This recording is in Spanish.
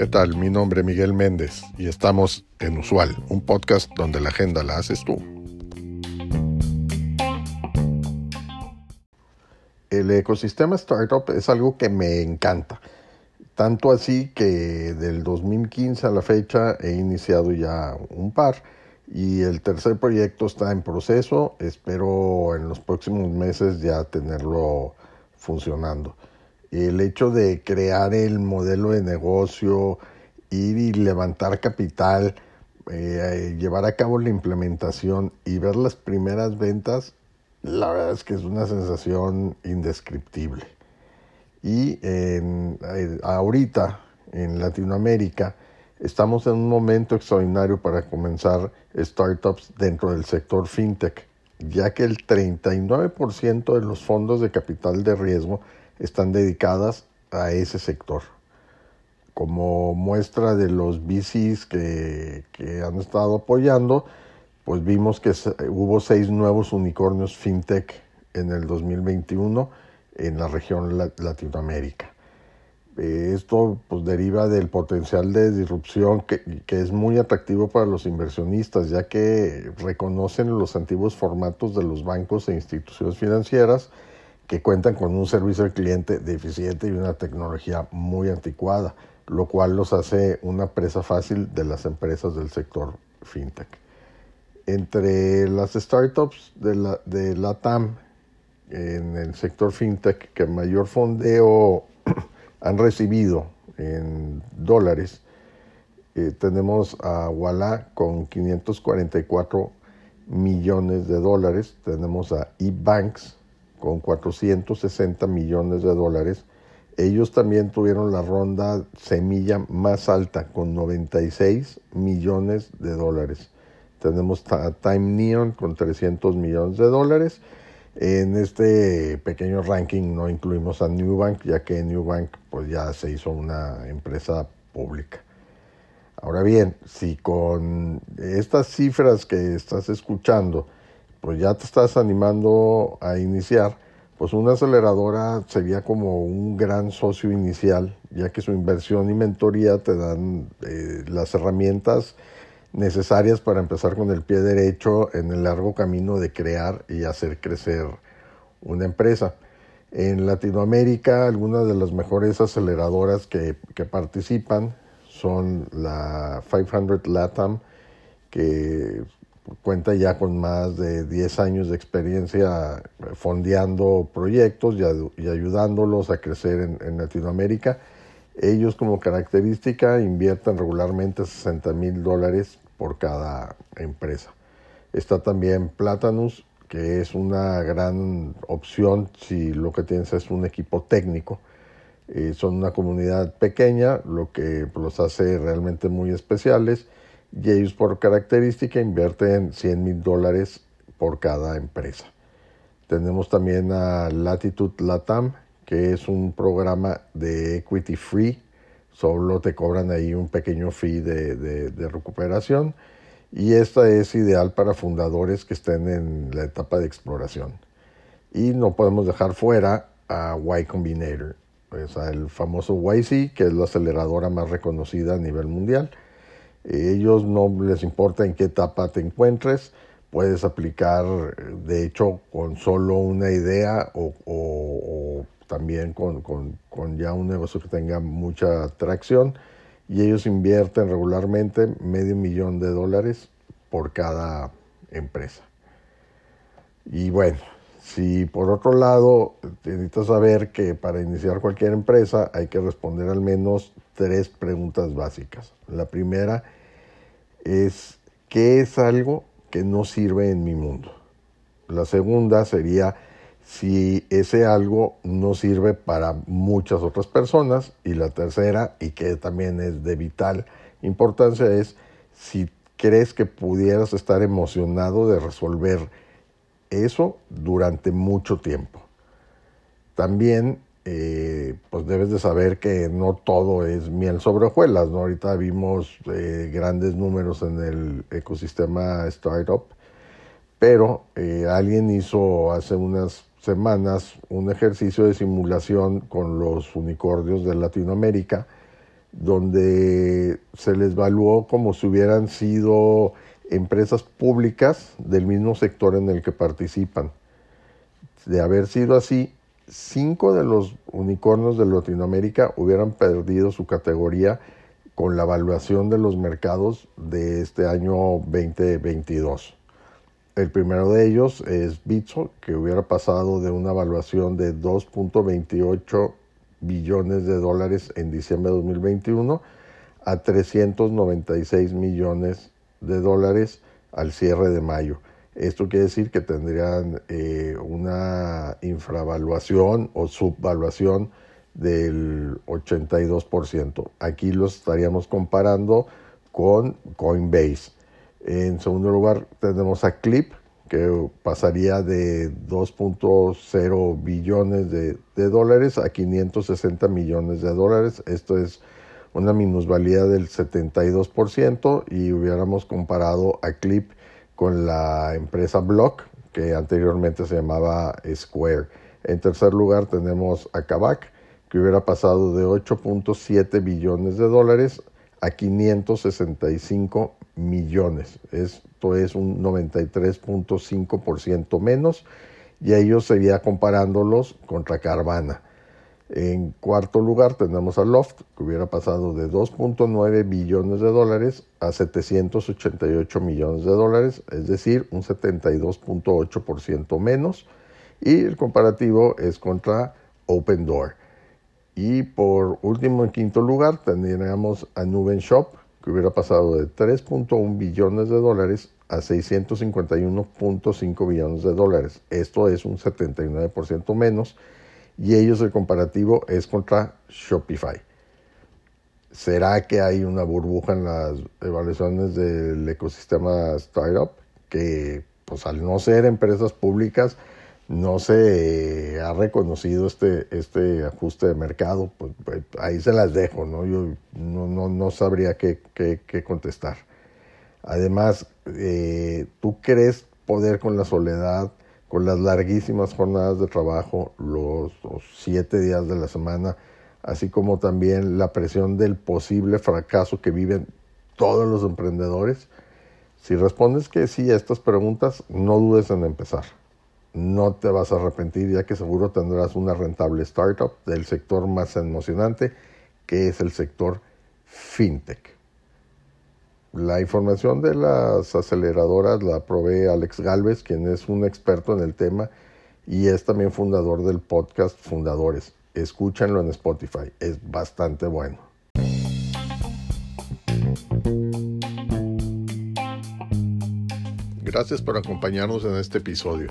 ¿Qué tal? Mi nombre es Miguel Méndez y estamos en Usual, un podcast donde la agenda la haces tú. El ecosistema startup es algo que me encanta. Tanto así que del 2015 a la fecha he iniciado ya un par y el tercer proyecto está en proceso. Espero en los próximos meses ya tenerlo funcionando. El hecho de crear el modelo de negocio, ir y levantar capital, eh, llevar a cabo la implementación y ver las primeras ventas, la verdad es que es una sensación indescriptible. Y eh, ahorita en Latinoamérica, Estamos en un momento extraordinario para comenzar startups dentro del sector fintech, ya que el 39% de los fondos de capital de riesgo están dedicadas a ese sector. Como muestra de los VCs que, han estado apoyando, pues vimos que hubo seis nuevos unicornios fintech en el 2021 en la región Latinoamérica. Eh, esto pues, deriva del potencial de disrupción que, es muy atractivo para los inversionistas, ya que reconocen los antiguos formatos de los bancos e instituciones financieras que cuentan con un servicio al cliente deficiente y una tecnología muy anticuada, lo cual los hace una presa fácil de las empresas del sector fintech. Entre las startups de la, de la TAM en el sector fintech que mayor fondeo han recibido en dólares. Eh, tenemos a Walla con 544 millones de dólares, tenemos a eBanks con 460 millones de dólares. Ellos también tuvieron la ronda semilla más alta con 96 millones de dólares. Tenemos a Time Neon con 300 millones de dólares en este pequeño ranking no incluimos a Newbank, ya que Newbank pues ya se hizo una empresa pública. Ahora bien, si con estas cifras que estás escuchando, pues ya te estás animando a iniciar, pues una aceleradora sería como un gran socio inicial, ya que su inversión y mentoría te dan eh, las herramientas necesarias para empezar con el pie derecho en el largo camino de crear y hacer crecer una empresa. En Latinoamérica, algunas de las mejores aceleradoras que, participan son la 500 LATAM, que cuenta ya con más de 10 años de experiencia fondeando proyectos y, ayudándolos a crecer en Latinoamérica ellos como característica invierten regularmente 60 mil dólares por cada empresa. Está también Platanus, que es una gran opción si lo que tienes es un equipo técnico. Eh, son una comunidad pequeña, lo que los hace realmente muy especiales y ellos por característica invierten 100 mil dólares por cada empresa. Tenemos también a Latitude Latam, que es un programa de equity free, solo te cobran ahí un pequeño fee de, recuperación y esta es ideal para fundadores que estén en la etapa de exploración. Y no podemos dejar fuera a Y Combinator, el famoso YC, que es la aceleradora más reconocida a nivel mundial. Ellos no les importa en qué etapa te encuentres, puedes aplicar, de hecho, con solo una idea o también con, con, ya un negocio que tenga mucha atracción y ellos invierten regularmente medio millón de dólares por cada empresa. Y bueno, si por otro lado necesitas saber que para iniciar cualquier empresa hay que responder al menos tres preguntas básicas. La primera es, ¿qué es algo que no sirve en mi mundo? La segunda sería, si ese algo no sirve para muchas otras personas. Y la tercera, y que también es de vital importancia, es si crees que pudieras estar emocionado de resolver eso durante mucho tiempo. También, eh, pues debes de saber que no todo es miel sobre hojuelas, ¿no? Ahorita vimos eh, grandes números en el ecosistema startup, pero eh, alguien hizo hace unas semanas un ejercicio de simulación con los unicornios de Latinoamérica, donde se les evaluó como si hubieran sido empresas públicas del mismo sector en el que participan. De haber sido así, cinco de los unicornios de Latinoamérica hubieran perdido su categoría con la evaluación de los mercados de este año 2022. El primero de ellos es Bitso, que hubiera pasado de una evaluación de 2.28 billones de dólares en diciembre de 2021 a 396 millones de dólares al cierre de mayo. Esto quiere decir que tendrían eh, una infravaluación o subvaluación del 82%. Aquí los estaríamos comparando con Coinbase. En segundo lugar tenemos a Clip, que pasaría de 2.0 billones de, dólares a 560 millones de dólares. Esto es una minusvalía del 72% y hubiéramos comparado a Clip con la empresa Block, que anteriormente se llamaba Square. En tercer lugar tenemos a Kavak, que hubiera pasado de 8.7 billones de dólares a 565 millones. Esto es un 93.5% menos y ellos sería comparándolos contra Carvana. En cuarto lugar tenemos a Loft, que hubiera pasado de 2.9 billones de dólares a 788 millones de dólares, es decir, un 72.8% menos. Y el comparativo es contra Open Door. Y por último, en quinto lugar, tendríamos a Nuben Shop, que hubiera pasado de 3.1 billones de dólares a 651.5 billones de dólares. Esto es un 79% menos y ellos el comparativo es contra Shopify. ¿Será que hay una burbuja en las evaluaciones del ecosistema startup que pues al no ser empresas públicas no se ha reconocido este, este ajuste de mercado, pues, pues, ahí se las dejo, ¿no? Yo no, no, sabría qué, qué, contestar. Además, eh, ¿tú crees poder con la soledad, con las larguísimas jornadas de trabajo, los, los siete días de la semana, así como también la presión del posible fracaso que viven todos los emprendedores? Si respondes que sí a estas preguntas, no dudes en empezar no te vas a arrepentir ya que seguro tendrás una rentable startup del sector más emocionante que es el sector fintech. La información de las aceleradoras la provee Alex Galvez, quien es un experto en el tema y es también fundador del podcast Fundadores. Escúchanlo en Spotify, es bastante bueno. Gracias por acompañarnos en este episodio.